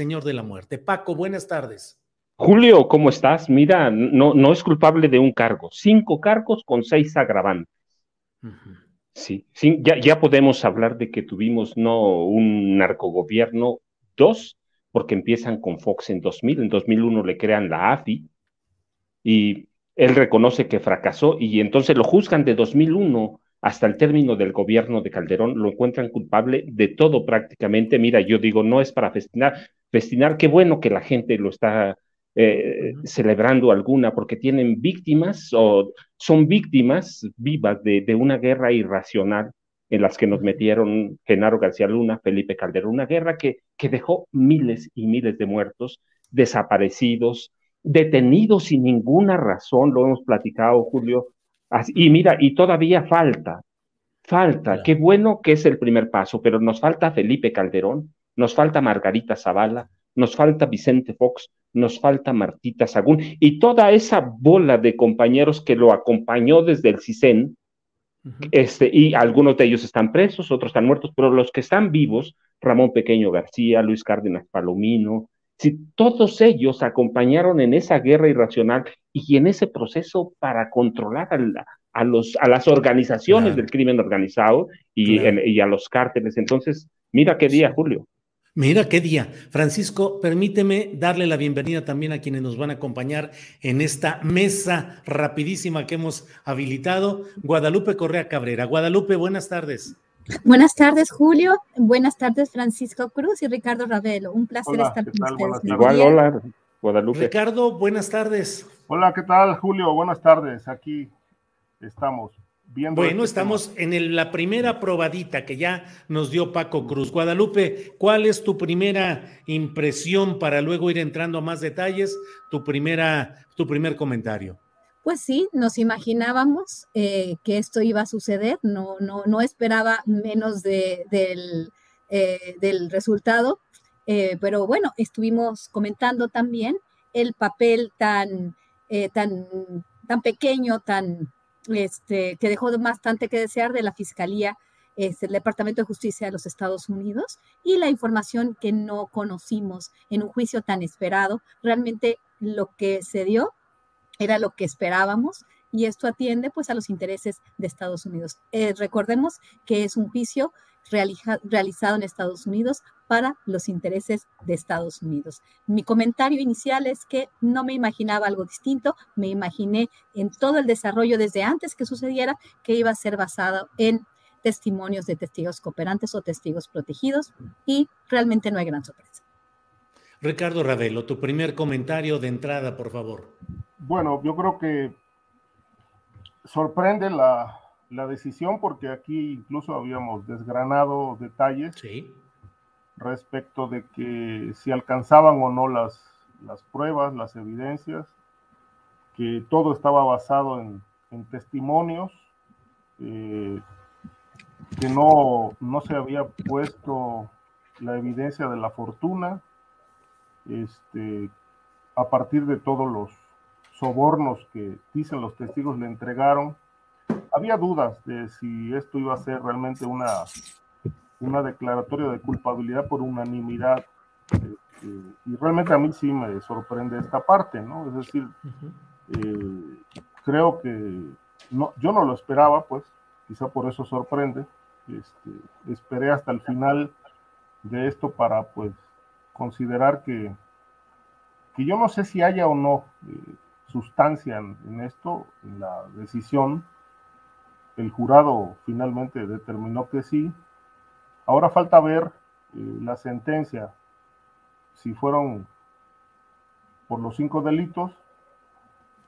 Señor de la Muerte. Paco, buenas tardes. Julio, ¿cómo estás? Mira, no, no es culpable de un cargo. Cinco cargos con seis agravantes. Sí, sí ya, ya podemos hablar de que tuvimos no un narcogobierno, dos, porque empiezan con Fox en 2000, en 2001 le crean la AFI y él reconoce que fracasó y entonces lo juzgan de 2001 hasta el término del gobierno de Calderón, lo encuentran culpable de todo prácticamente. Mira, yo digo, no es para festinar, festinar, qué bueno que la gente lo está eh, celebrando alguna, porque tienen víctimas o son víctimas vivas de, de, una guerra irracional en las que nos metieron Genaro García Luna, Felipe Calderón, una guerra que, que dejó miles y miles de muertos, desaparecidos, detenidos sin ninguna razón, lo hemos platicado, Julio. Así, y mira, y todavía falta, falta, qué bueno que es el primer paso, pero nos falta Felipe Calderón, nos falta Margarita Zavala, nos falta Vicente Fox, nos falta Martita Sagún y toda esa bola de compañeros que lo acompañó desde el CISEN, uh -huh. este, y algunos de ellos están presos, otros están muertos, pero los que están vivos, Ramón Pequeño García, Luis Cárdenas Palomino, si todos ellos acompañaron en esa guerra irracional y en ese proceso para controlar a, la, a los, a las organizaciones claro. del crimen organizado y, claro. en, y, a los cárteles. Entonces, mira qué día, Julio. Mira qué día. Francisco, permíteme darle la bienvenida también a quienes nos van a acompañar en esta mesa rapidísima que hemos habilitado. Guadalupe Correa Cabrera. Guadalupe, buenas tardes. Buenas tardes, Julio. Buenas tardes, Francisco Cruz y Ricardo Ravelo. Un placer hola, estar con ustedes. Igual, hola, Guadalupe. Ricardo, buenas tardes. Hola, ¿qué tal, Julio? Buenas tardes. Aquí estamos. Viendo bueno, este estamos tema. en el, la primera probadita que ya nos dio Paco Cruz. Guadalupe, ¿cuál es tu primera impresión para luego ir entrando a más detalles? Tu, primera, tu primer comentario. Pues sí, nos imaginábamos eh, que esto iba a suceder, no, no, no esperaba menos de, del, eh, del, resultado, eh, pero bueno, estuvimos comentando también el papel tan, tan, tan pequeño, tan, este, que dejó bastante que desear de la Fiscalía, este, el Departamento de Justicia de los Estados Unidos y la información que no conocimos en un juicio tan esperado. Realmente lo que se dio era lo que esperábamos y esto atiende pues a los intereses de Estados Unidos. Eh, recordemos que es un juicio realiza, realizado en Estados Unidos para los intereses de Estados Unidos. Mi comentario inicial es que no me imaginaba algo distinto, me imaginé en todo el desarrollo desde antes que sucediera que iba a ser basado en testimonios de testigos cooperantes o testigos protegidos y realmente no hay gran sorpresa. Ricardo Ravelo, tu primer comentario de entrada, por favor. Bueno, yo creo que sorprende la, la, decisión porque aquí incluso habíamos desgranado detalles sí. respecto de que si alcanzaban o no las, las pruebas, las evidencias, que todo estaba basado en, en testimonios, eh, que no, no se había puesto la evidencia de la fortuna, este, a partir de todos los sobornos que dicen los testigos le entregaron, había dudas de si esto iba a ser realmente una, una declaratoria de culpabilidad por unanimidad. Este, y realmente a mí sí me sorprende esta parte, ¿no? Es decir, eh, creo que no, yo no lo esperaba, pues, quizá por eso sorprende. Este, esperé hasta el final de esto para, pues, considerar que, que yo no sé si haya o no eh, sustancia en, esto, en la decisión. El jurado finalmente determinó que sí. Ahora falta ver eh, la sentencia, si fueron por los cinco delitos,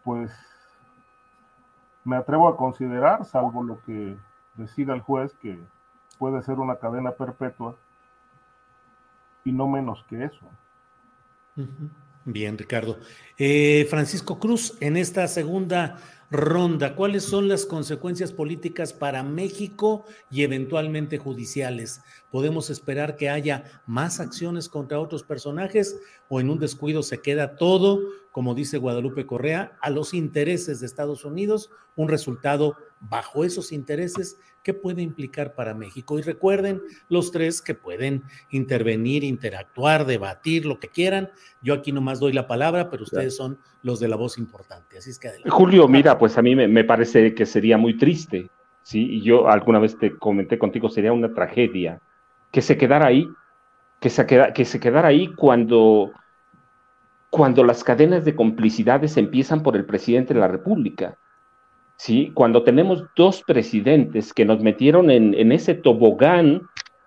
pues me atrevo a considerar, salvo lo que decida el juez, que puede ser una cadena perpetua y no menos que eso. Bien, Ricardo. Eh, Francisco Cruz, en esta segunda ronda, ¿cuáles son las consecuencias políticas para México y eventualmente judiciales? ¿Podemos esperar que haya más acciones contra otros personajes o en un descuido se queda todo, como dice Guadalupe Correa, a los intereses de Estados Unidos, un resultado bajo esos intereses ¿Qué puede implicar para México? Y recuerden los tres que pueden intervenir, interactuar, debatir, lo que quieran. Yo aquí nomás doy la palabra, pero ustedes son los de la voz importante. Así es que adelante. Julio, mira, pues a mí me, parece que sería muy triste, ¿sí? Y yo alguna vez te comenté contigo, sería una tragedia que se quedara ahí, que se, que se quedara ahí cuando, cuando las cadenas de complicidades empiezan por el presidente de la República ¿sí? Cuando tenemos dos presidentes que nos metieron en, ese tobogán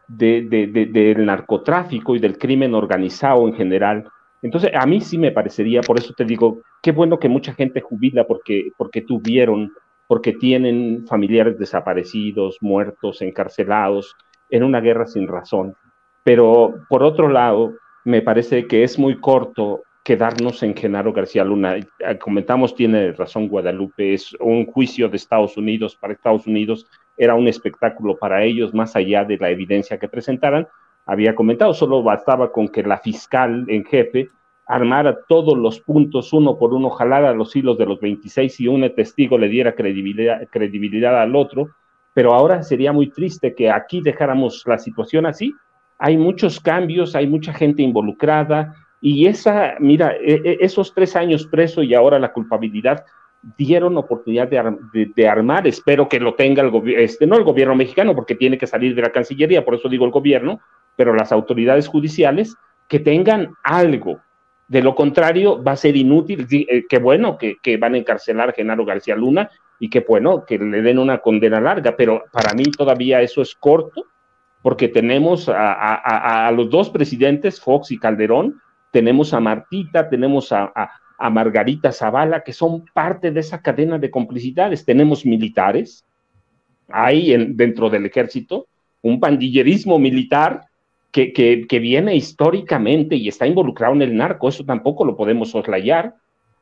del narcotráfico y del crimen organizado en general. Entonces, a mí sí me parecería, por eso te digo, qué bueno que mucha gente jubila porque, porque tuvieron, porque tienen familiares desaparecidos, muertos, encarcelados, en una guerra sin razón. Pero por otro lado, me parece que es muy corto quedarnos en Genaro García Luna. Eh, comentamos, tiene razón Guadalupe, es un juicio de Estados Unidos para Estados Unidos, era un espectáculo para ellos, más allá de la evidencia que presentaran. Había comentado, solo bastaba con que la fiscal en jefe armara todos los puntos uno por uno, jalara los hilos de los 26 y un testigo le diera credibilidad, credibilidad al otro, pero ahora sería muy triste que aquí dejáramos la situación así. Hay muchos cambios, hay mucha gente involucrada, y esa, mira, e, e, esos tres años preso y ahora la culpabilidad dieron oportunidad de, armar, espero que lo tenga el gobierno, este, no el gobierno mexicano, porque tiene que salir de la Cancillería, por eso digo el gobierno, pero las autoridades judiciales que tengan algo. De lo contrario, va a ser inútil. Eh, qué bueno que, van a encarcelar a Genaro García Luna y qué bueno que le den una condena larga, pero para mí todavía eso es corto, porque tenemos a los dos presidentes, Fox y Calderón, tenemos a Martita, tenemos a, Margarita Zavala, que son parte de esa cadena de complicidades. Tenemos militares, hay en, dentro del ejército un pandillerismo militar que, que, viene históricamente y está involucrado en el narco, eso tampoco lo podemos soslayar.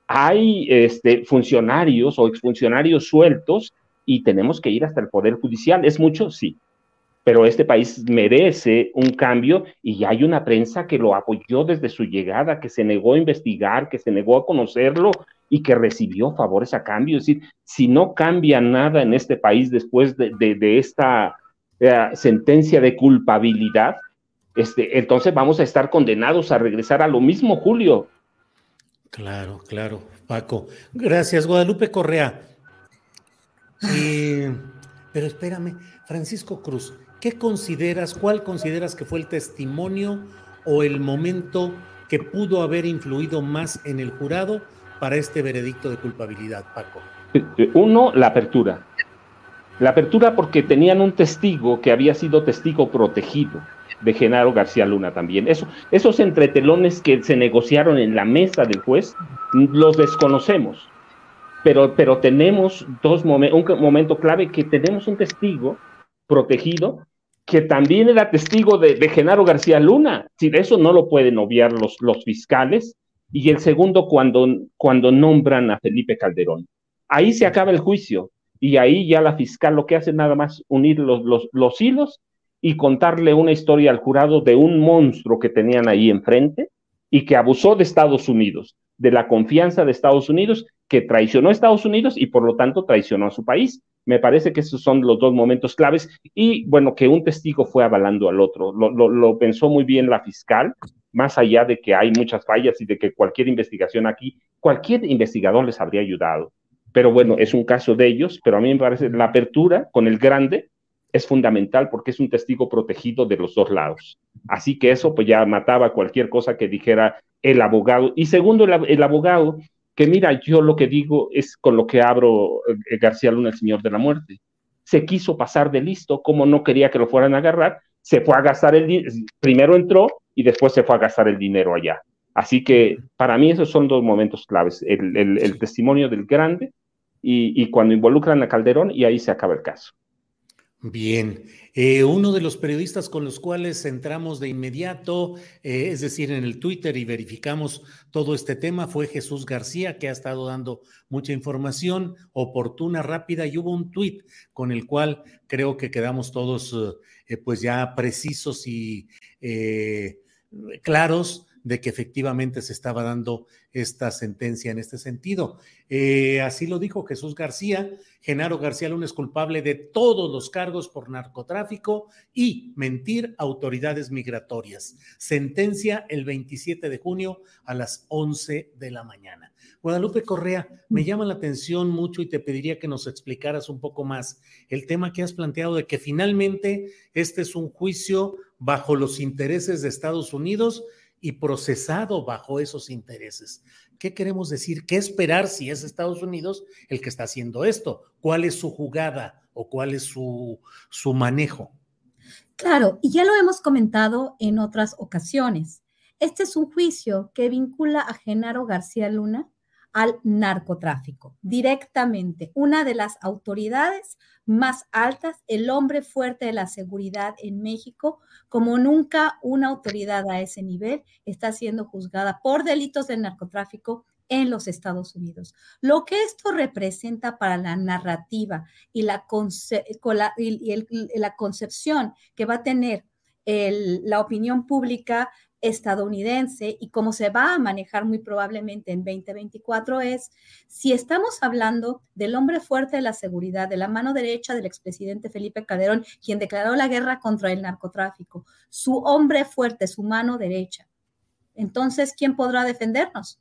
Hay este, funcionarios o exfuncionarios sueltos y tenemos que ir hasta el Poder Judicial. ¿Es mucho? Sí pero este país merece un cambio y hay una prensa que lo apoyó desde su llegada, que se negó a investigar, que se negó a conocerlo y que recibió favores a cambio. Es decir, si no cambia nada en este país después de, esta eh, sentencia de culpabilidad, este, entonces vamos a estar condenados a regresar a lo mismo, Julio. Claro, claro, Paco. Gracias, Guadalupe Correa. Pero espérame, Francisco Cruz, ¿qué consideras, cuál consideras que fue el testimonio o el momento que pudo haber influido más en el jurado para este veredicto de culpabilidad, Paco? Uno, la apertura. La apertura porque tenían un testigo que había sido testigo protegido de Genaro García Luna también. Eso, esos entretelones que se negociaron en la mesa del juez, los desconocemos. Pero, pero tenemos dos un momento clave que tenemos un testigo protegido, que también era testigo de, Genaro García Luna. Si de eso no lo pueden obviar los, los fiscales. Y el segundo, cuando, cuando nombran a Felipe Calderón. Ahí se acaba el juicio. Y ahí ya la fiscal lo que hace nada más unir los, los, los hilos y contarle una historia al jurado de un monstruo que tenían ahí enfrente y que abusó de Estados Unidos, de la confianza de Estados Unidos, que traicionó a Estados Unidos y por lo tanto traicionó a su país Me parece que esos son los dos momentos claves y bueno, que un testigo fue avalando al otro. Lo, pensó muy bien la fiscal, más allá de que hay muchas fallas y de que cualquier investigación aquí, cualquier investigador les habría ayudado. Pero bueno, es un caso de ellos, pero a mí me parece la apertura con el grande es fundamental porque es un testigo protegido de los dos lados. Así que eso pues ya mataba cualquier cosa que dijera el abogado. Y segundo, el, abogado, que mira, yo lo que digo es con lo que abro eh, García Luna, el Señor de la Muerte. Se quiso pasar de listo, como no quería que lo fueran a agarrar, se fue a gastar el dinero, primero entró y después se fue a gastar el dinero allá. Así que para mí esos son dos momentos claves, el, testimonio del grande y, y cuando involucran a Calderón y ahí se acaba el caso. Bien, eh, uno de los periodistas con los cuales entramos de inmediato, eh, es decir, en el Twitter y verificamos todo este tema, fue Jesús García, que ha estado dando mucha información oportuna, rápida, y hubo un tweet con el cual creo que quedamos todos eh, pues ya precisos y claros de que efectivamente se estaba dando esta sentencia en este sentido. Eh, así lo dijo Jesús García. Genaro García Luna es culpable de todos los cargos por narcotráfico y mentir autoridades migratorias. Sentencia el 27 de junio a las 11 de la mañana. Guadalupe Correa, me mm. llama la atención mucho y te pediría que nos explicaras un poco más el tema que has planteado de que finalmente este es un juicio bajo los intereses de Estados Unidos y procesado bajo esos intereses. ¿Qué queremos decir? ¿Qué esperar si es Estados Unidos el que está haciendo esto? ¿Cuál es su jugada o cuál es su, su manejo? Claro, y ya lo hemos comentado en otras ocasiones. Este es un juicio que vincula a Genaro García Luna al narcotráfico directamente. Una de las autoridades más altas, el hombre fuerte de la seguridad en México, como nunca una autoridad a ese nivel está siendo juzgada por delitos de narcotráfico en los Estados Unidos. Lo que esto representa para la narrativa y la, concepción que va a tener la opinión pública estadounidense y cómo se va a manejar muy probablemente en 2024 es si estamos hablando del hombre fuerte de la seguridad, de la mano derecha del expresidente Felipe Calderón, quien declaró la guerra contra el narcotráfico, su hombre fuerte, su mano derecha. Entonces, ¿quién podrá defendernos?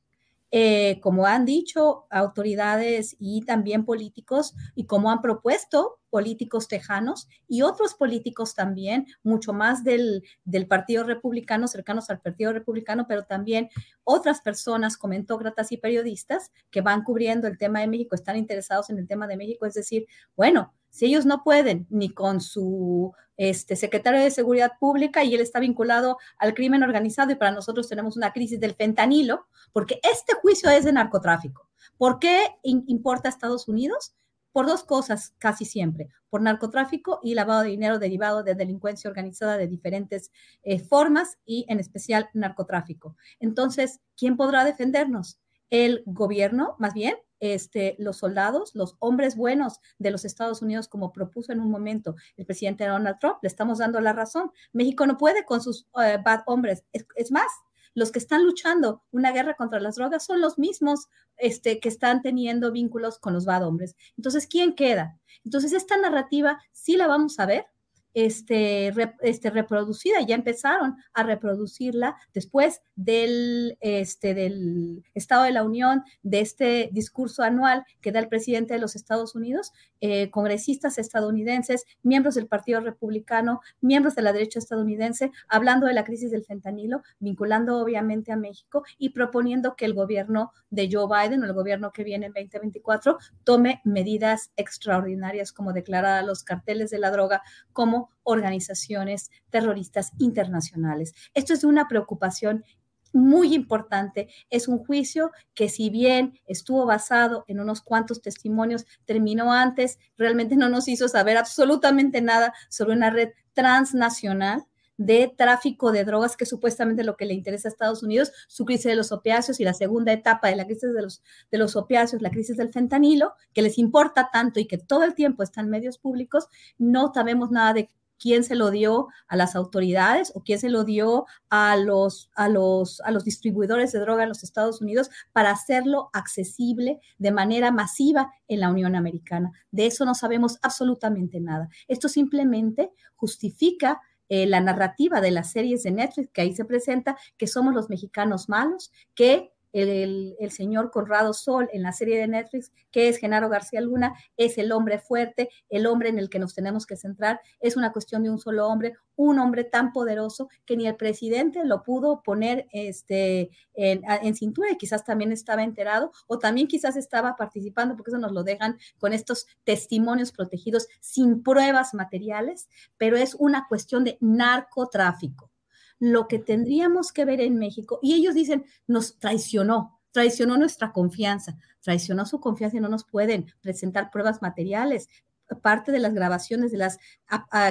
Eh, como han dicho autoridades y también políticos, y como han propuesto políticos tejanos y otros políticos también, mucho más del, del, Partido Republicano, cercanos al Partido Republicano, pero también otras personas, comentócratas y periodistas que van cubriendo el tema de México, están interesados en el tema de México, es decir, bueno, si ellos no pueden ni con su este, secretario de Seguridad Pública y él está vinculado al crimen organizado y para nosotros tenemos una crisis del fentanilo, porque este juicio es de narcotráfico. ¿Por qué importa a Estados Unidos? Por dos cosas casi siempre, por narcotráfico y lavado de dinero derivado de delincuencia organizada de diferentes eh, formas y en especial narcotráfico. Entonces, ¿quién podrá defendernos? El gobierno, más bien, este, los soldados, los hombres buenos de los Estados Unidos, como propuso en un momento el presidente Donald Trump, le estamos dando la razón. México no puede con sus eh, bad hombres. Es, más, los que están luchando una guerra contra las drogas son los mismos este, que están teniendo vínculos con los bad hombres. Entonces, ¿quién queda? Entonces, esta narrativa sí la vamos a ver, este, este, reproducida, ya empezaron a reproducirla después del, este, del Estado de la Unión, de este discurso anual que da el presidente de los Estados Unidos, eh, congresistas estadounidenses, miembros del Partido Republicano, miembros de la derecha estadounidense, hablando de la crisis del fentanilo, vinculando obviamente a México y proponiendo que el gobierno de Joe Biden o el gobierno que viene en 2024 tome medidas extraordinarias como declarar a los carteles de la droga como organizaciones terroristas internacionales. Esto es una preocupación muy importante. Es un juicio que si bien estuvo basado en unos cuantos testimonios, terminó antes, realmente no nos hizo saber absolutamente nada sobre una red transnacional de tráfico de drogas, que supuestamente lo que le interesa a Estados Unidos, su crisis de los opiáceos y la segunda etapa de la crisis de los, de los opiáceos, la crisis del fentanilo, que les importa tanto y que todo el tiempo están en medios públicos, no sabemos nada de quién se lo dio a las autoridades o quién se lo dio a los, a los, a los distribuidores de droga en los Estados Unidos para hacerlo accesible de manera masiva en la Unión Americana. De eso no sabemos absolutamente nada. Esto simplemente justifica eh, la narrativa de las series de Netflix que ahí se presenta, que somos los mexicanos malos, que el, señor Conrado Sol en la serie de Netflix, que es Genaro García Luna, es el hombre fuerte, el hombre en el que nos tenemos que centrar, es una cuestión de un solo hombre, un hombre tan poderoso que ni el presidente lo pudo poner este, en, en cintura y quizás también estaba enterado o también quizás estaba participando, porque eso nos lo dejan con estos testimonios protegidos sin pruebas materiales, pero es una cuestión de narcotráfico lo que tendríamos que ver en México. Y ellos dicen, nos traicionó, traicionó nuestra confianza, traicionó su confianza y no nos pueden presentar pruebas materiales. Parte de las grabaciones, de las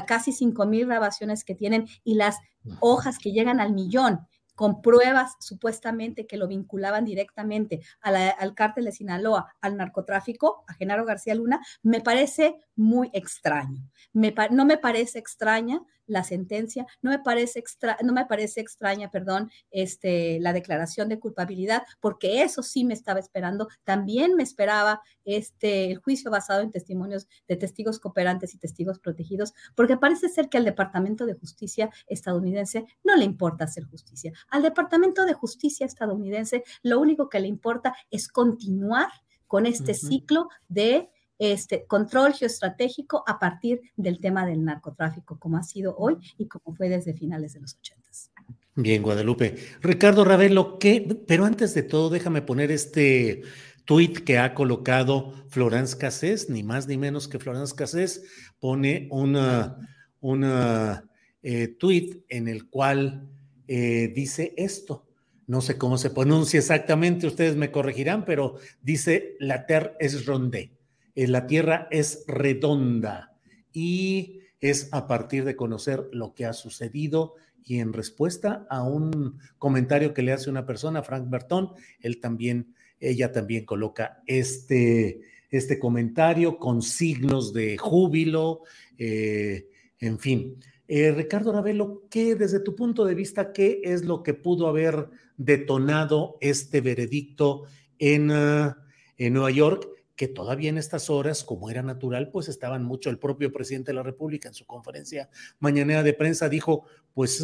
casi cinco mil grabaciones que tienen y las hojas que llegan al millón con pruebas supuestamente que lo vinculaban directamente al cártel de Sinaloa, al narcotráfico, a Genaro García Luna, me parece muy extraño. no me parece extraña la sentencia, no me parece, extra, no me parece extraña, perdón, este, la declaración de culpabilidad, porque eso sí me estaba esperando. También me esperaba este, el juicio basado en testimonios de testigos cooperantes y testigos protegidos, porque parece ser que al Departamento de Justicia estadounidense no le importa hacer justicia. Al Departamento de Justicia estadounidense lo único que le importa es continuar con este ciclo de este, control geoestratégico a partir del tema del narcotráfico, como ha sido hoy y como fue desde finales de los ochentas. Bien, Guadalupe. Ricardo Ravelo, ¿qué? Pero antes de todo, déjame poner este tuit que ha colocado Florence Cassés, ni más ni menos que Florence Cassés, pone una, una eh, tuit en el cual eh, dice esto. No sé cómo se pronuncia exactamente, ustedes me corregirán, pero dice la terre es rondé. Eh, la Tierra es redonda y es a partir de conocer lo que ha sucedido y en respuesta a un comentario que le hace una persona, Frank Bertón, él también, ella también coloca este, este comentario con signos de júbilo, eh, en fin. Eh, Ricardo Ravelo, ¿qué desde tu punto de vista, qué es lo que pudo haber detonado este veredicto en, en Nueva York? Que todavía en estas horas, como era natural, pues estaban mucho. El propio presidente de la República en su conferencia mañanera de prensa dijo, pues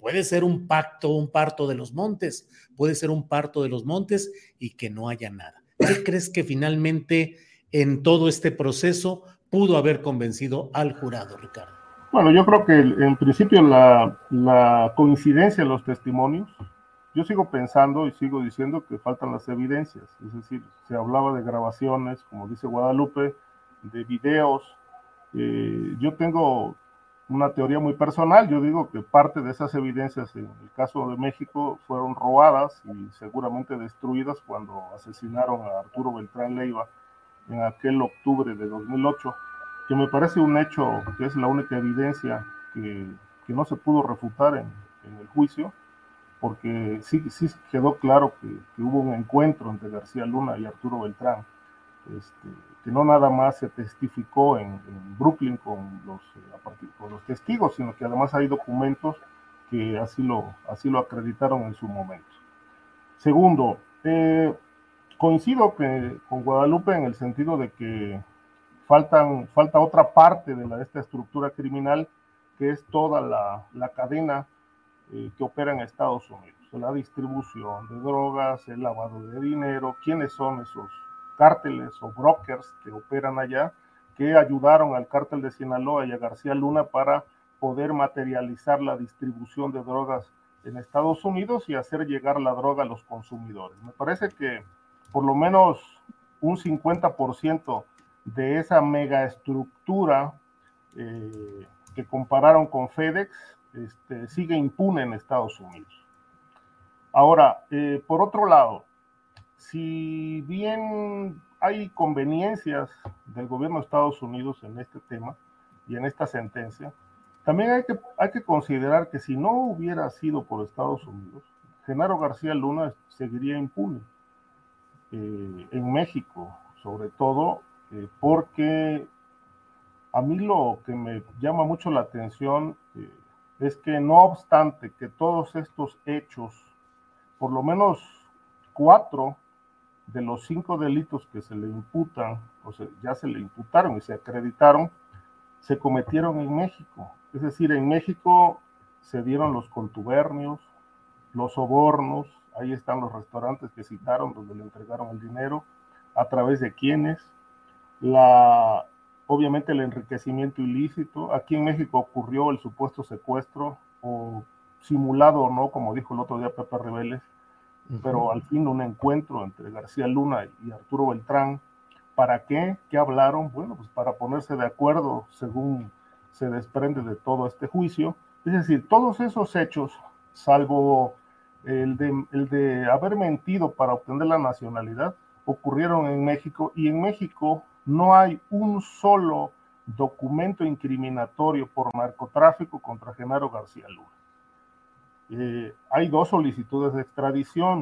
puede ser un pacto, un parto de los montes, puede ser un parto de los montes y que no haya nada. ¿Qué crees que finalmente en todo este proceso pudo haber convencido al jurado, Ricardo? Bueno, yo creo que en principio la, coincidencia en los testimonios, yo sigo pensando y sigo diciendo que faltan las evidencias, es decir, se hablaba de grabaciones, como dice Guadalupe, de videos. Eh, yo tengo una teoría muy personal, yo digo que parte de esas evidencias en el caso de México fueron robadas y seguramente destruidas cuando asesinaron a Arturo Beltrán Leiva en aquel octubre de 2008, que me parece un hecho que es la única evidencia que, que no se pudo refutar en, en el juicio porque sí, sí quedó claro que, hubo un encuentro entre García Luna y Arturo Beltrán, este, que no nada más se testificó en, Brooklyn con los, eh, con los testigos, sino que además hay documentos que así lo, así lo acreditaron en su momento. Segundo, eh, coincido que, con Guadalupe en el sentido de que faltan, falta otra parte de, la, esta estructura criminal, que es toda la, la cadena eh, que opera en Estados Unidos. La distribución de drogas, el lavado de dinero, quiénes son esos cárteles o brokers que operan allá, que ayudaron al cártel de Sinaloa y a García Luna para poder materializar la distribución de drogas en Estados Unidos y hacer llegar la droga a los consumidores. Me parece que por lo menos un 50% de esa megaestructura eh, que compararon con FedEx este, sigue impune en Estados Unidos. Ahora, eh, por otro lado, si bien hay conveniencias del gobierno de Estados Unidos en este tema y en esta sentencia, también hay que, hay que considerar que si no hubiera sido por Estados Unidos, Genaro García Luna seguiría impune eh, en México, sobre todo eh, porque A mí lo que me llama mucho la atención es que no obstante que todos estos hechos, por lo menos cuatro de los cinco delitos que se le imputan, o sea, ya se le imputaron y se acreditaron, se cometieron en México. Es decir, en México se dieron los contubernios, los sobornos, ahí están los restaurantes que citaron donde le entregaron el dinero, a través de quienes, la, obviamente el enriquecimiento ilícito. Aquí en México ocurrió el supuesto secuestro, o simulado o no, como dijo el otro día Pepe Rebeles, pero al fin un encuentro entre García Luna y Arturo Beltrán. ¿Para qué? ¿Qué hablaron? Bueno, pues para ponerse de acuerdo según se desprende de todo este juicio. Es decir, todos esos hechos, salvo el de, el de haber mentido para obtener la nacionalidad, ocurrieron en México y en México no hay un solo documento incriminatorio por narcotráfico contra Genaro García Luna. Eh, hay dos solicitudes de extradición.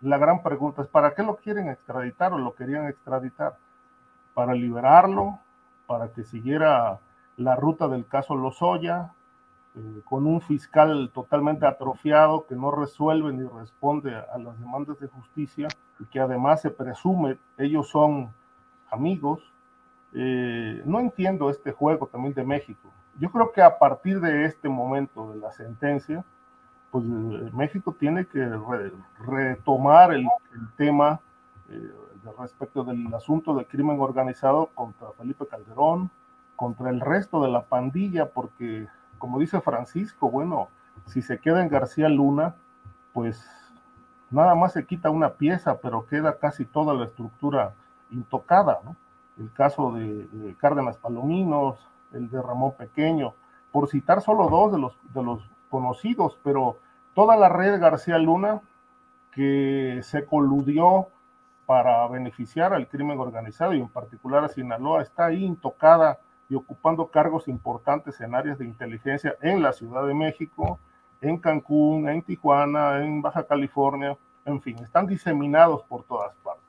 La gran pregunta es, ¿para qué lo quieren extraditar o lo querían extraditar? ¿Para liberarlo? ¿Para que siguiera la ruta del caso Lozoya? Eh, con un fiscal totalmente atrofiado que no resuelve ni responde a, las demandas de justicia y que además se presume ellos son amigos. Eh, no entiendo este juego también de México. Yo creo que a partir de este momento de la sentencia, pues eh, México tiene que retomar el, tema eh, respecto del asunto del crimen organizado contra Felipe Calderón, contra el resto de la pandilla, porque como dice Francisco, bueno, si se queda en García Luna, pues nada más se quita una pieza, pero queda casi toda la estructura intocada, ¿no? El caso de, de Cárdenas Palominos, el de Ramón Pequeño, por citar solo dos de los, de los conocidos, pero toda la red García Luna que se coludió para beneficiar al crimen organizado y en particular a Sinaloa está ahí intocada y ocupando cargos importantes en áreas de inteligencia en la Ciudad de México, en Cancún, en Tijuana, en Baja California, en fin, están diseminados por todas partes.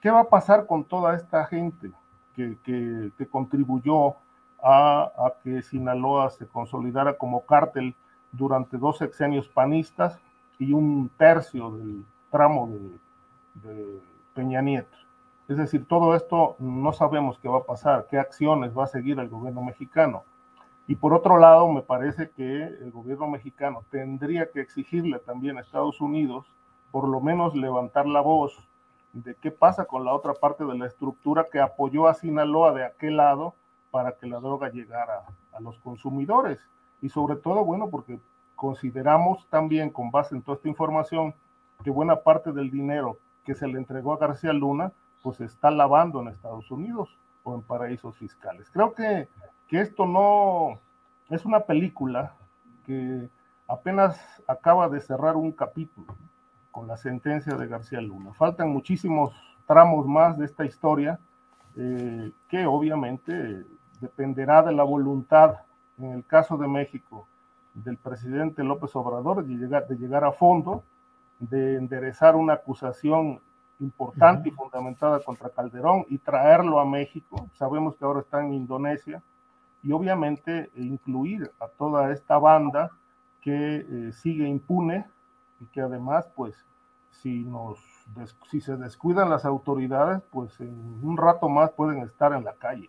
¿Qué va a pasar con toda esta gente que, que, que contribuyó a, que Sinaloa se consolidara como cártel durante dos sexenios panistas y un tercio del tramo de, de, Peña Nieto. Es decir, todo esto no sabemos qué va a pasar, qué acciones va a seguir el gobierno mexicano. Y por otro lado, me parece que el gobierno mexicano tendría que exigirle también a Estados Unidos, por lo menos levantar la voz de qué pasa con la otra parte de la estructura que apoyó a Sinaloa de aquel lado para que la droga llegara a los consumidores. Y sobre todo, bueno, porque consideramos también, con base en toda esta información, que buena parte del dinero que se le entregó a García Luna, pues está lavando en Estados Unidos o en paraísos fiscales. Creo que, que esto no es una película que apenas acaba de cerrar un capítulo con la sentencia de García Luna. Faltan muchísimos tramos más de esta historia eh, que obviamente dependerá de la voluntad, en el caso de México, del presidente López Obrador de llegar, de llegar a fondo, de enderezar una acusación importante y fundamentada contra Calderón y traerlo a México. Sabemos que ahora está en Indonesia y obviamente incluir a toda esta banda que eh, sigue impune y que además, pues, si nos si se descuidan las autoridades, pues en un rato más pueden estar en la calle.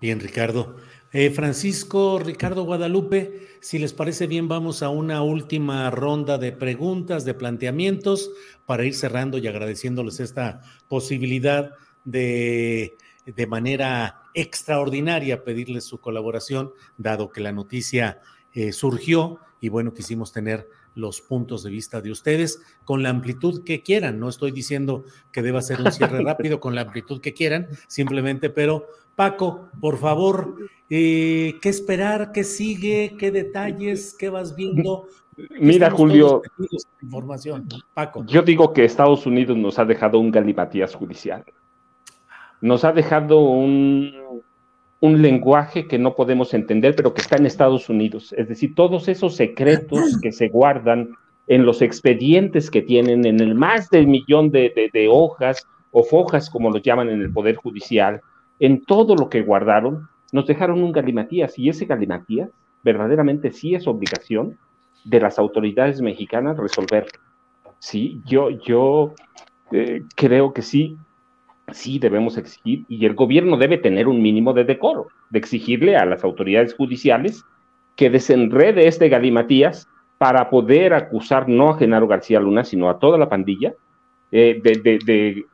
Bien, Ricardo. Eh, Francisco, Ricardo Guadalupe, si les parece bien, vamos a una última ronda de preguntas, de planteamientos, para ir cerrando y agradeciéndoles esta posibilidad de, de manera extraordinaria, pedirles su colaboración, dado que la noticia eh, surgió y bueno, quisimos tener los puntos de vista de ustedes con la amplitud que quieran. No estoy diciendo que deba ser un cierre rápido con la amplitud que quieran, simplemente, pero Paco, por favor, eh, ¿qué esperar? ¿Qué sigue? ¿Qué detalles? ¿Qué vas viendo? Mira, Julio, información. Paco. Yo digo que Estados Unidos nos ha dejado un galimatías judicial. Nos ha dejado un un lenguaje que no podemos entender, pero que está en Estados Unidos. Es decir, todos esos secretos que se guardan en los expedientes que tienen, en el más del millón de, hojas o fojas, como los llaman en el Poder Judicial, en todo lo que guardaron, nos dejaron un galimatías. Y ese galimatías verdaderamente sí es obligación de las autoridades mexicanas resolverlo. Sí, yo, yo eh, creo que sí, sí debemos exigir, y el gobierno debe tener un mínimo de decoro, de exigirle a las autoridades judiciales que desenrede este galimatías para poder acusar no a Genaro García Luna, sino a toda la pandilla eh, de,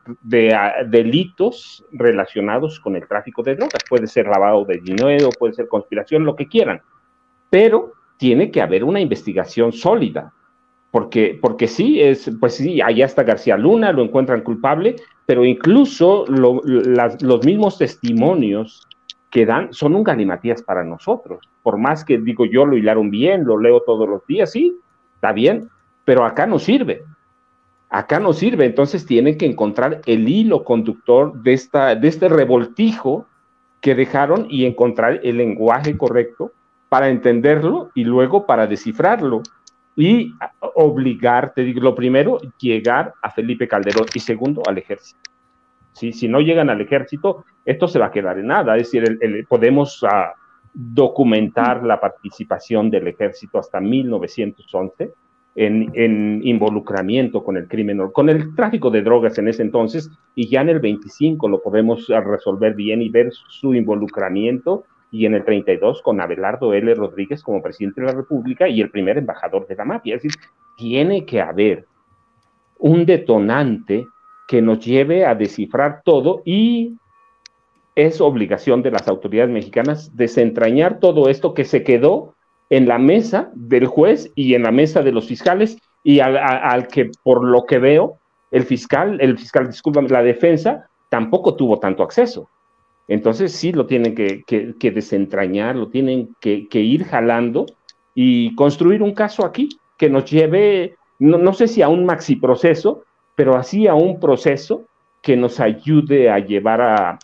delitos relacionados con el tráfico de drogas. Puede ser lavado de dinero, puede ser conspiración, lo que quieran, pero tiene que haber una investigación sólida, porque, porque sí, es, pues sí, allá está García Luna, lo encuentran culpable, pero incluso los mismos testimonios que dan son un galimatías para nosotros. Por más que digo yo lo hilaron bien, lo leo todos los días, sí, está bien, pero acá no sirve. Acá no sirve, entonces tienen que encontrar el hilo conductor de, esta, de este revoltijo que dejaron y encontrar el lenguaje correcto para entenderlo y luego para descifrarlo y obligar, te digo, lo primero, llegar a Felipe Calderón y segundo, al ejército. ¿Sí? Si no llegan al ejército, esto se va a quedar en nada. Es decir, podemos ah, documentar la participación del ejército hasta 1911 en, en, involucramiento con el crimen, con el tráfico de drogas en ese entonces, y ya en el 25 lo podemos ah, resolver bien y ver su involucramiento y en el 32 con Abelardo L. Rodríguez como presidente de la República y el primer embajador de la mafia. Es decir, tiene que haber un detonante que nos lleve a descifrar todo y es obligación de las autoridades mexicanas desentrañar todo esto que se quedó en la mesa del juez y en la mesa de los fiscales y al, que por lo que veo el fiscal, el fiscal, disculpa, la defensa tampoco tuvo tanto acceso. Entonces sí lo tienen que, desentrañar, lo tienen que, ir jalando y construir un caso aquí que nos lleve, no, sé si a un maxi proceso, pero así a un proceso que nos ayude a llevar a,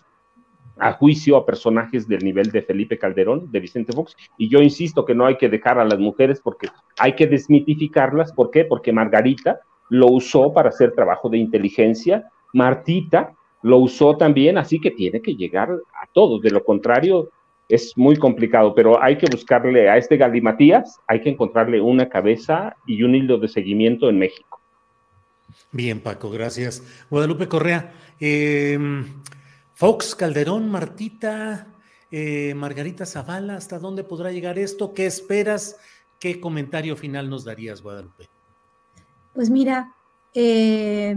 a juicio a personajes del nivel de Felipe Calderón, de Vicente Fox. Y yo insisto que no hay que dejar a las mujeres porque hay que desmitificarlas. ¿Por qué? Porque Margarita lo usó para hacer trabajo de inteligencia. Martita lo usó también, así que tiene que llegar a todos. De lo contrario, es muy complicado, pero hay que buscarle a este Galimatías, hay que encontrarle una cabeza y un hilo de seguimiento en México. Bien, Paco, gracias. Guadalupe Correa, em, Fox, Calderón, Martita, eh, Margarita Zavala, ¿hasta dónde podrá llegar esto? ¿Qué esperas? ¿Qué comentario final nos darías, Guadalupe? Pues mira, eh,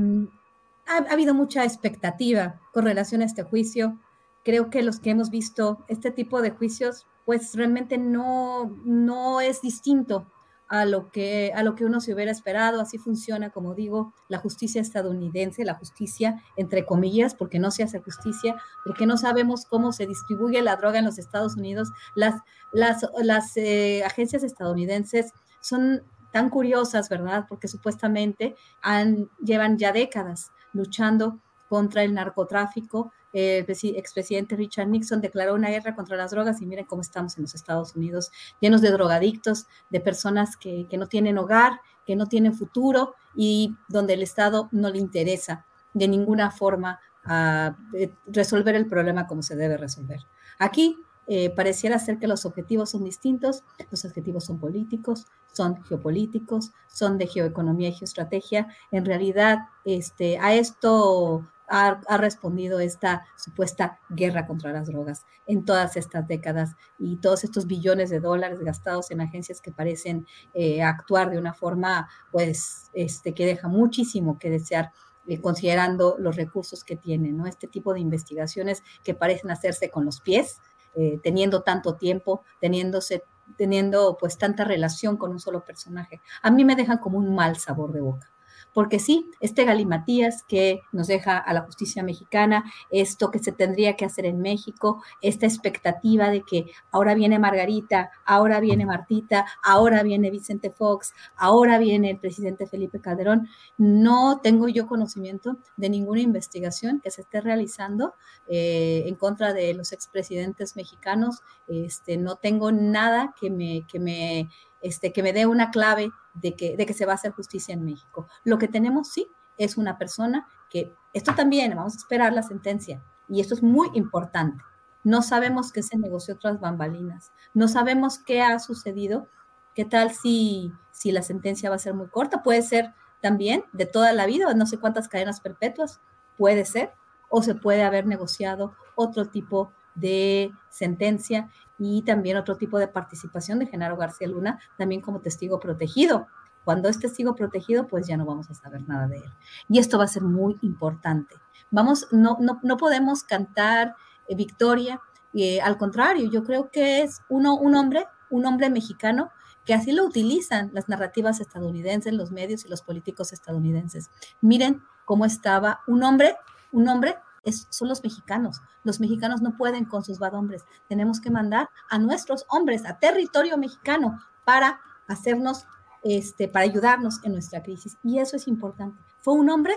ha, habido mucha expectativa con relación a este juicio. Creo que los que hemos visto este tipo de juicios, pues realmente no, no es distinto a lo, que, a lo que uno se hubiera esperado. Así funciona, como digo, la justicia estadounidense, la justicia entre comillas, porque no se hace justicia, porque no sabemos cómo se distribuye la droga en los Estados Unidos. Las, las, las eh, agencias estadounidenses son tan curiosas, ¿verdad? Porque supuestamente han, llevan ya décadas luchando contra el narcotráfico. el expresidente Richard Nixon declaró una guerra contra las drogas y miren cómo estamos en los Estados Unidos, llenos de drogadictos, de personas que, no tienen hogar, que no tienen futuro y donde el Estado no le interesa de ninguna forma ah, eh, resolver el problema como se debe resolver. Aquí eh, pareciera ser que los objetivos son distintos, los objetivos son políticos, son geopolíticos, son de geoeconomía y geoestrategia. En realidad, este, a esto ha, respondido esta supuesta guerra contra las drogas en todas estas décadas y todos estos billones de dólares gastados en agencias que parecen eh, actuar de una forma, pues, este, que deja muchísimo que desear eh, considerando los recursos que tienen, ¿no? Este tipo de investigaciones que parecen hacerse con los pies, eh, teniendo tanto tiempo, teniéndose, teniendo pues tanta relación con un solo personaje, a mí me dejan como un mal sabor de boca porque sí, este galimatías que nos deja a la justicia mexicana, esto que se tendría que hacer en México, esta expectativa de que ahora viene Margarita, ahora viene Martita, ahora viene Vicente Fox, ahora viene el presidente Felipe Calderón, no tengo yo conocimiento de ninguna investigación que se esté realizando eh, en contra de los expresidentes mexicanos, este, no tengo nada que me, que me este, que me dé una clave de que, de que se va a hacer justicia en México. Lo que tenemos, sí, es una persona que, esto también, vamos a esperar la sentencia, y esto es muy importante. No sabemos qué se negoció tras bambalinas, no sabemos qué ha sucedido, qué tal si, si la sentencia va a ser muy corta, puede ser también de toda la vida, no sé cuántas cadenas perpetuas, puede ser, o se puede haber negociado otro tipo de sentencia y también otro tipo de participación de Genaro García Luna, también como testigo protegido. Cuando es testigo protegido, pues ya no vamos a saber nada de él. Y esto va a ser muy importante. Vamos, no, no, no podemos cantar eh, victoria, eh, al contrario, yo creo que es uno, un hombre, un hombre mexicano que así lo utilizan las narrativas estadounidenses, los medios y los políticos estadounidenses. Miren cómo estaba un hombre, un hombre son los mexicanos. Los mexicanos no pueden con sus hombres. Tenemos que mandar a nuestros hombres a territorio mexicano para hacernos, este, para ayudarnos en nuestra crisis. Y eso es importante. ¿Fue un hombre?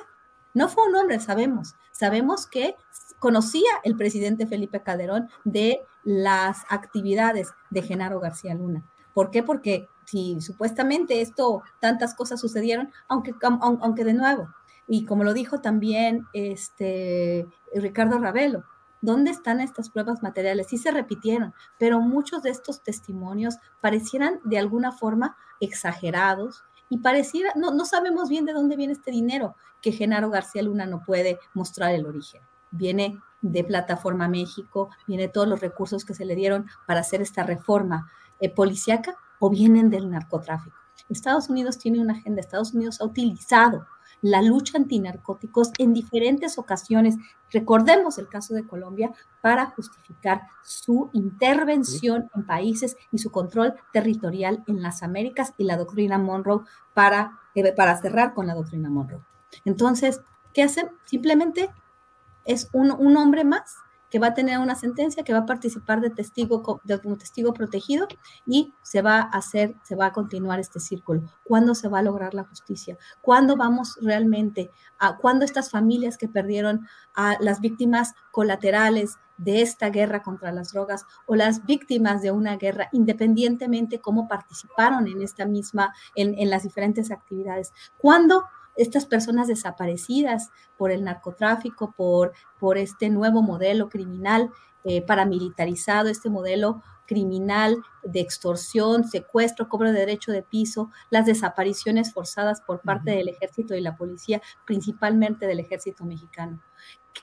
No fue un hombre, sabemos. Sabemos que conocía el presidente Felipe Calderón de las actividades de Genaro García Luna. ¿Por qué? Porque si supuestamente esto, tantas cosas sucedieron, aunque, aunque de nuevo, y como lo dijo también este, Ricardo Ravelo, ¿dónde están estas pruebas materiales? Sí se repitieron, pero muchos de estos testimonios parecieran de alguna forma exagerados y pareciera, no, no sabemos bien de dónde viene este dinero que Genaro García Luna no puede mostrar el origen. Viene de Plataforma México, viene todos los recursos que se le dieron para hacer esta reforma eh, policíaca o vienen del narcotráfico. Estados Unidos tiene una agenda, Estados Unidos ha utilizado la lucha antinarcóticos en diferentes ocasiones. Recordemos el caso de Colombia para justificar su intervención en países y su control territorial en las Américas y la doctrina Monroe para, eh, para cerrar con la doctrina Monroe. Entonces, ¿qué hacen? Simplemente es un, un hombre más que va a tener una sentencia, que va a participar de testigo, como testigo protegido y se va a hacer, se va a continuar este círculo. ¿Cuándo se va a lograr la justicia? ¿Cuándo vamos realmente a, cuándo estas familias que perdieron a las víctimas colaterales de esta guerra contra las drogas o las víctimas de una guerra, independientemente cómo participaron en esta misma, en, en las diferentes actividades? ¿Cuándo estas personas desaparecidas por el narcotráfico, por, por este nuevo modelo criminal eh, paramilitarizado, este modelo criminal de extorsión, secuestro, cobro de derecho de piso, las desapariciones forzadas por parte del ejército y la policía, principalmente del ejército mexicano.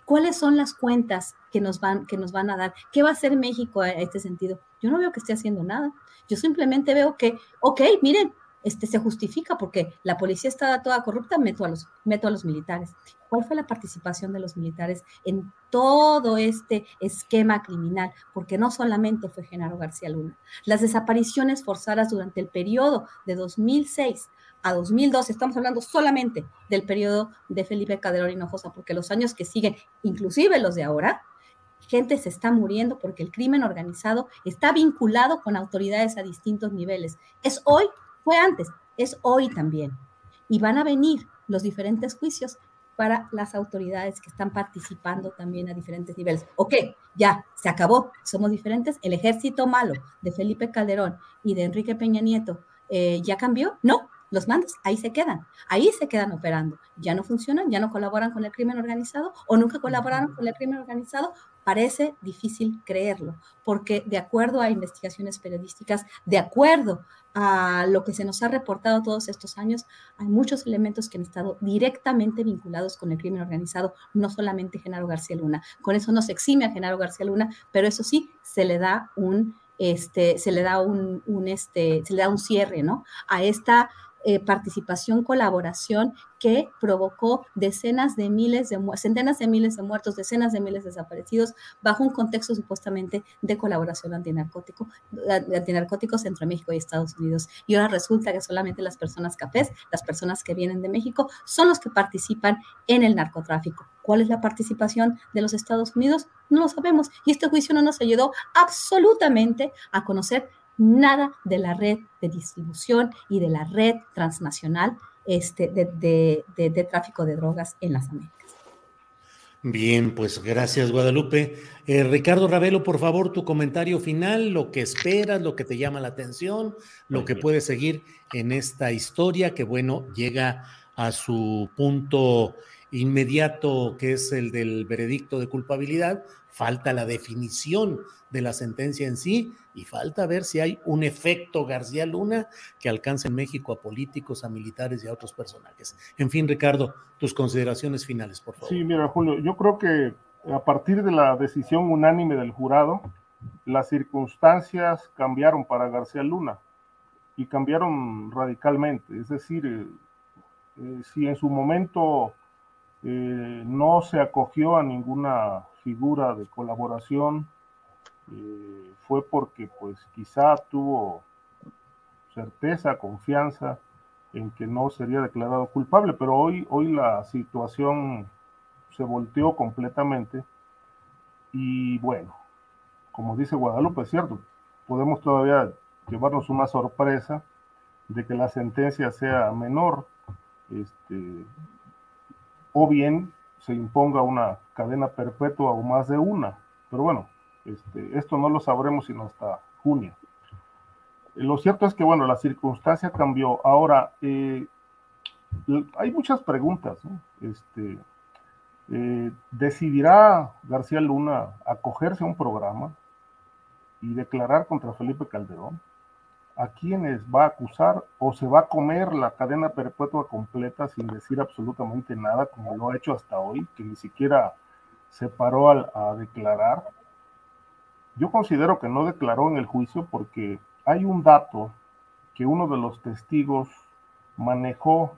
¿Cuáles son las cuentas que nos van, que nos van a dar? ¿Qué va a hacer México a este sentido? Yo no veo que esté haciendo nada. Yo simplemente veo que, ok, miren, este, se justifica porque la policía está toda corrupta, meto a, los, meto a los militares. ¿Cuál fue la participación de los militares en todo este esquema criminal? Porque no solamente fue Genaro García Luna. Las desapariciones forzadas durante el periodo de 2006 a 2012, estamos hablando solamente del periodo de Felipe Calderón Hinojosa, porque los años que siguen, inclusive los de ahora, gente se está muriendo porque el crimen organizado está vinculado con autoridades a distintos niveles. Es hoy fue antes, es hoy también. Y van a venir los diferentes juicios para las autoridades que están participando también a diferentes niveles. Ok, ya, se acabó, somos diferentes. El ejército malo de Felipe Calderón y de Enrique Peña Nieto, eh, ¿ya cambió? No, los mandos ahí se quedan, ahí se quedan operando. Ya no funcionan, ya no colaboran con el crimen organizado o nunca colaboraron con el crimen organizado. Parece difícil creerlo, porque de acuerdo a investigaciones periodísticas, de acuerdo a lo que se nos ha reportado todos estos años, hay muchos elementos que han estado directamente vinculados con el crimen organizado, no solamente Genaro García Luna. Con eso no se exime a Genaro García Luna, pero eso sí, se le da un, este, se le da un, un este, se le da un cierre, ¿no? A esta eh, participación, colaboración que provocó decenas de miles de centenas de miles de muertos, decenas de miles de desaparecidos, bajo un contexto supuestamente de colaboración antinarcótico, antinarcóticos entre México y Estados Unidos. Y ahora resulta que solamente las personas cafés, las personas que vienen de México, son los que participan en el narcotráfico. ¿Cuál es la participación de los Estados Unidos? No lo sabemos. Y este juicio no nos ayudó absolutamente a conocer nada de la red de distribución y de la red transnacional este, de, tráfico de drogas en las Américas. Bien, pues gracias Guadalupe. Eh, Ricardo Ravelo, por favor, tu comentario final, lo que esperas, lo que te llama la atención, lo que puede seguir en esta historia que, bueno, llega a su punto inmediato, que es el del veredicto de culpabilidad. Falta la definición de la sentencia en sí y falta ver si hay un efecto García Luna que alcance en México a políticos, a militares y a otros personajes. En fin, Ricardo, tus consideraciones finales, por favor. Sí, mira, Julio, yo creo que a partir de la decisión unánime del jurado, las circunstancias cambiaron para García Luna y cambiaron radicalmente. Es decir, eh, eh, si en su momento eh, no se acogió a ninguna figura de colaboración, eh, fue porque pues quizá tuvo certeza, confianza en que no sería declarado culpable, pero hoy, hoy la situación se volteó completamente y bueno, como dice Guadalupe, es cierto, podemos todavía llevarnos una sorpresa de que la sentencia sea menor, este, o bien se imponga una cadena perpetua o más de una, pero bueno, este, esto no lo sabremos sino hasta junio. Lo cierto es que, bueno, la circunstancia cambió. Ahora, eh, hay muchas preguntas. Este, eh, ¿Decidirá García Luna acogerse a un programa y declarar contra Felipe Calderón? ¿A quiénes va a acusar o se va a comer la cadena perpetua completa sin decir absolutamente nada, como lo ha hecho hasta hoy, que ni siquiera se paró a declarar? Yo considero que no declaró en el juicio porque hay un dato que uno de los testigos manejó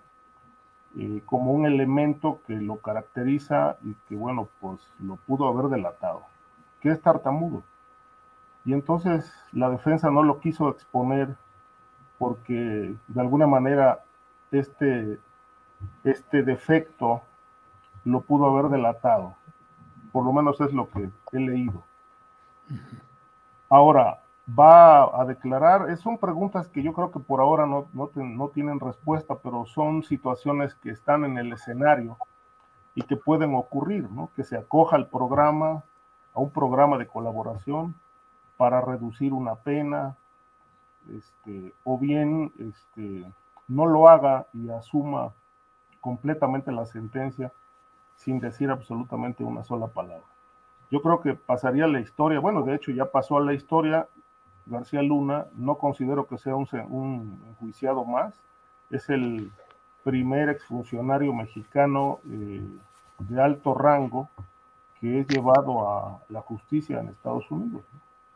eh, como un elemento que lo caracteriza y que, bueno, pues lo pudo haber delatado, que es tartamudo. Y entonces la defensa no lo quiso exponer porque de alguna manera este, este defecto lo pudo haber delatado. Por lo menos es lo que he leído. Ahora, va a declarar, son preguntas que yo creo que por ahora no, no, tienen respuesta, pero son situaciones que están en el escenario y que pueden ocurrir, ¿no? Que se acoja al programa, a un programa de colaboración para reducir una pena, este, o bien este, no lo haga y asuma completamente la sentencia sin decir absolutamente una sola palabra. Yo creo que pasaría la historia, bueno, de hecho ya pasó a la historia, García Luna, no considero que sea un, un enjuiciado más, es el primer exfuncionario mexicano eh, de alto rango que es llevado a la justicia en Estados Unidos,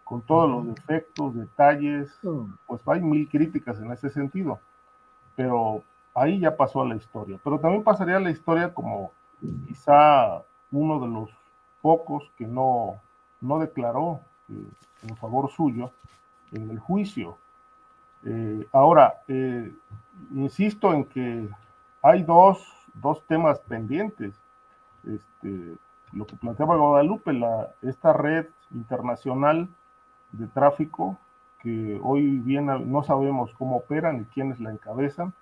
con todos los defectos, detalles, pues hay mil críticas en ese sentido, pero ahí ya pasó a la historia, pero también pasaría a la historia como quizá uno de los pocos que no, no declaró eh, en favor suyo en el juicio. Eh, ahora, eh, insisto en que hay dos, dos temas pendientes. Este, lo que planteaba Guadalupe, la, esta red internacional de tráfico, que hoy bien no sabemos cómo operan y quiénes la encabezan,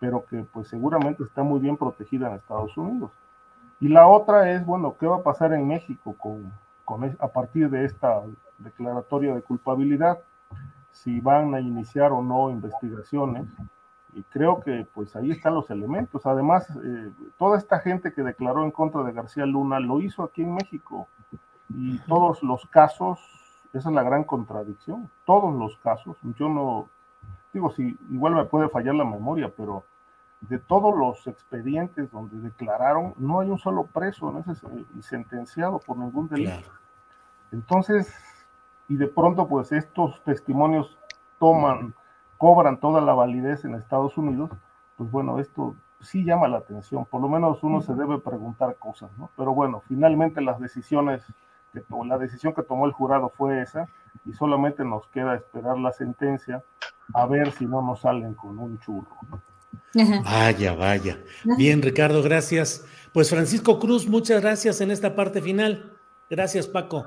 pero que pues seguramente está muy bien protegida en Estados Unidos. Y la otra es, bueno, ¿qué va a pasar en México con, a partir de esta declaratoria de culpabilidad? Si van a iniciar o no investigaciones Y creo que pues ahí están los elementos. Además, eh, toda esta gente que declaró en contra de García Luna lo hizo aquí en México. Y todos los casos, esa es la gran contradicción, todos los casos, yo no, digo, si igual me puede fallar la memoria, pero de todos los expedientes donde declararon, no hay un solo preso en ese, y sentenciado por ningún delito. Entonces, y de pronto pues estos testimonios toman cobran toda la validez en Estados Unidos, pues bueno, esto sí llama la atención, por lo menos uno se debe preguntar cosas, ¿no? Pero bueno, finalmente las decisiones, que la decisión que tomó el jurado fue esa, y solamente nos queda esperar la sentencia a ver si no nos salen con un churro. Vaya, vaya. Bien, Ricardo, gracias. Pues Francisco Cruz, muchas gracias en esta parte final. Gracias, Paco.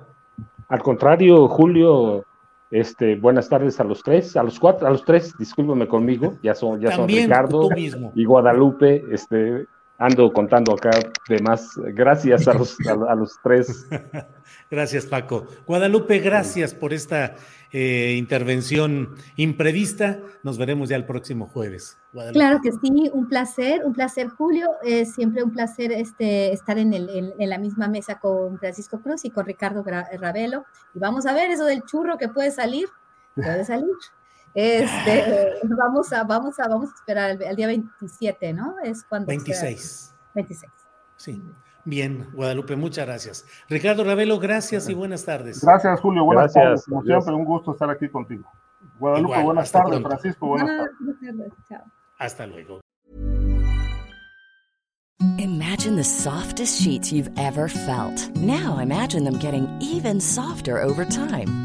Al contrario, Julio, este, buenas tardes a los tres, a los cuatro, a los tres, discúlpeme conmigo, ya son, ya son Ricardo y Guadalupe, este, ando contando acá de más. Gracias a los, a, los tres. Gracias, Paco. Guadalupe, gracias por esta eh, intervención imprevista. Nos veremos ya el próximo jueves. Claro que sí, un placer, un placer, Julio. Es siempre un placer este, estar en, el, en, la misma mesa con Francisco Cruz y con Ricardo Ravelo. Y vamos a ver eso del churro que puede salir. Puede salir. Este, vamos a, vamos a, vamos a esperar al, día 27, ¿no? Es cuando. 26. 26. Sí. Bien, Guadalupe, muchas gracias. Ricardo Ravelo, gracias y buenas tardes. Gracias, Julio. Buenas tardes. Como siempre, un gusto estar aquí contigo. Guadalupe, buenas tardes. Francisco, buenas tardes. Hasta luego. Imagine the softest sheets you've ever felt. Now imagine them getting even softer over time.